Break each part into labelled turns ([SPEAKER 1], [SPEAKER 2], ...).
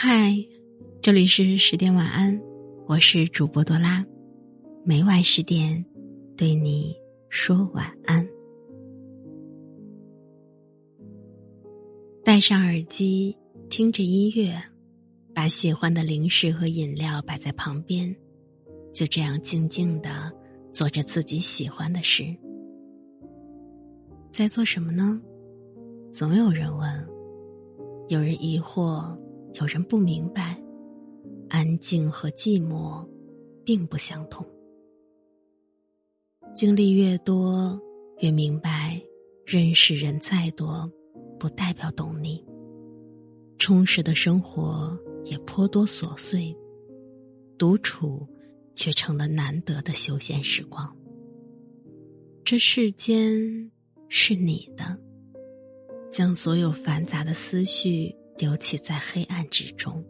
[SPEAKER 1] 嗨，这里是十点晚安，我是主播多拉，每晚十点对你说晚安。戴上耳机，听着音乐，把喜欢的零食和饮料摆在旁边，就这样静静的做着自己喜欢的事。在做什么呢？总有人问，有人疑惑，有人不明白。安静和寂寞，并不相同。经历越多，越明白，认识人再多，不代表懂你。充实的生活也颇多琐碎，独处却成了难得的休闲时光。这世间是你的。将所有繁杂的思绪丢弃在黑暗之中，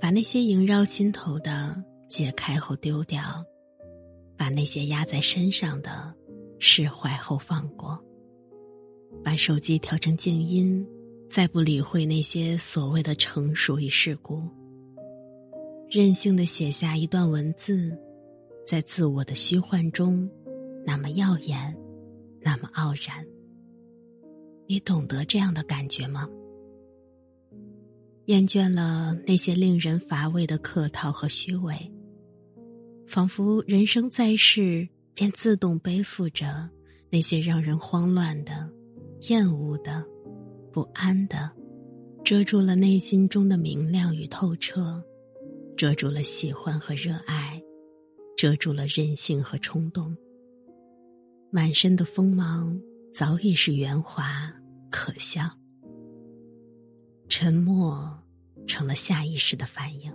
[SPEAKER 1] 把那些萦绕心头的解开后丢掉，把那些压在身上的释怀后放过，把手机调成静音，再不理会那些所谓的成熟与世故，任性的写下一段文字，在自我的虚幻中，那么耀眼，那么傲然。你懂得这样的感觉吗？厌倦了那些令人乏味的客套和虚伪，仿佛人生在世便自动背负着那些让人慌乱的、厌恶的、不安的，遮住了内心中的明亮与透彻，遮住了喜欢和热爱，遮住了任性和冲动，满身的锋芒。早已是圆滑可笑，沉默成了下意识的反应。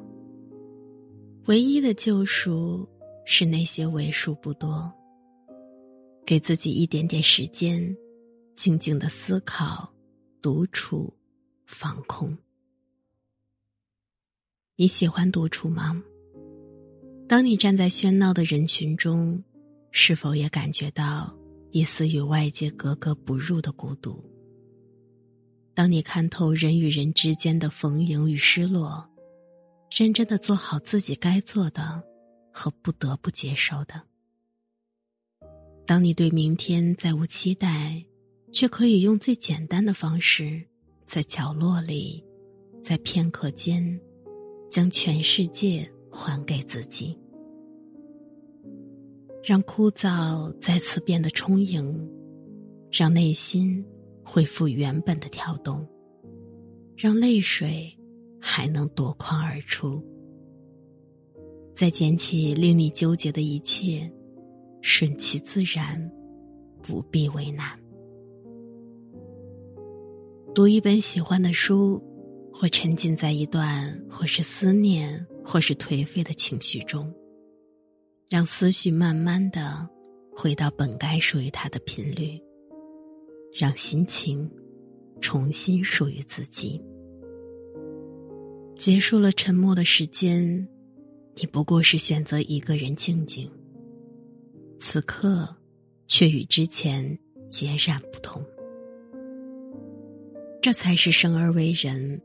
[SPEAKER 1] 唯一的救赎是那些为数不多，给自己一点点时间，静静的思考、独处、放空。你喜欢独处吗？当你站在喧闹的人群中，是否也感觉到？一丝与外界格格不入的孤独。当你看透人与人之间的逢迎与失落，认真的做好自己该做的和不得不接受的。当你对明天再无期待，却可以用最简单的方式，在角落里，在片刻间，将全世界还给自己。让枯燥再次变得充盈，让内心恢复原本的跳动，让泪水还能夺眶而出。再捡起令你纠结的一切，顺其自然，不必为难。读一本喜欢的书，或沉浸在一段或是思念或是颓废的情绪中。让思绪慢慢的回到本该属于它的频率，让心情重新属于自己。结束了沉默的时间，你不过是选择一个人静静。此刻，却与之前截然不同。这才是生而为人，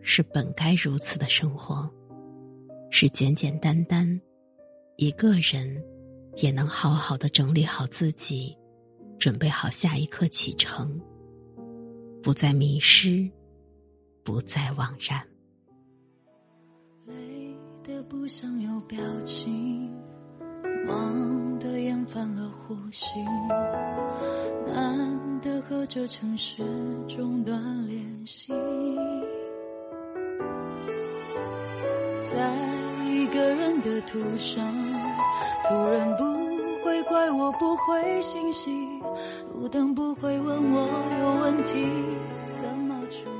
[SPEAKER 1] 是本该如此的生活，是简简单单。一个人也能好好的整理好自己，准备好下一刻启程，不再迷失，不再惘然。
[SPEAKER 2] 累的不想有表情，忙得厌烦了呼吸，难得和这城市中断联系，在。一个人的途上，突然不会怪我不回信息，路灯不会问我有问题怎么处理。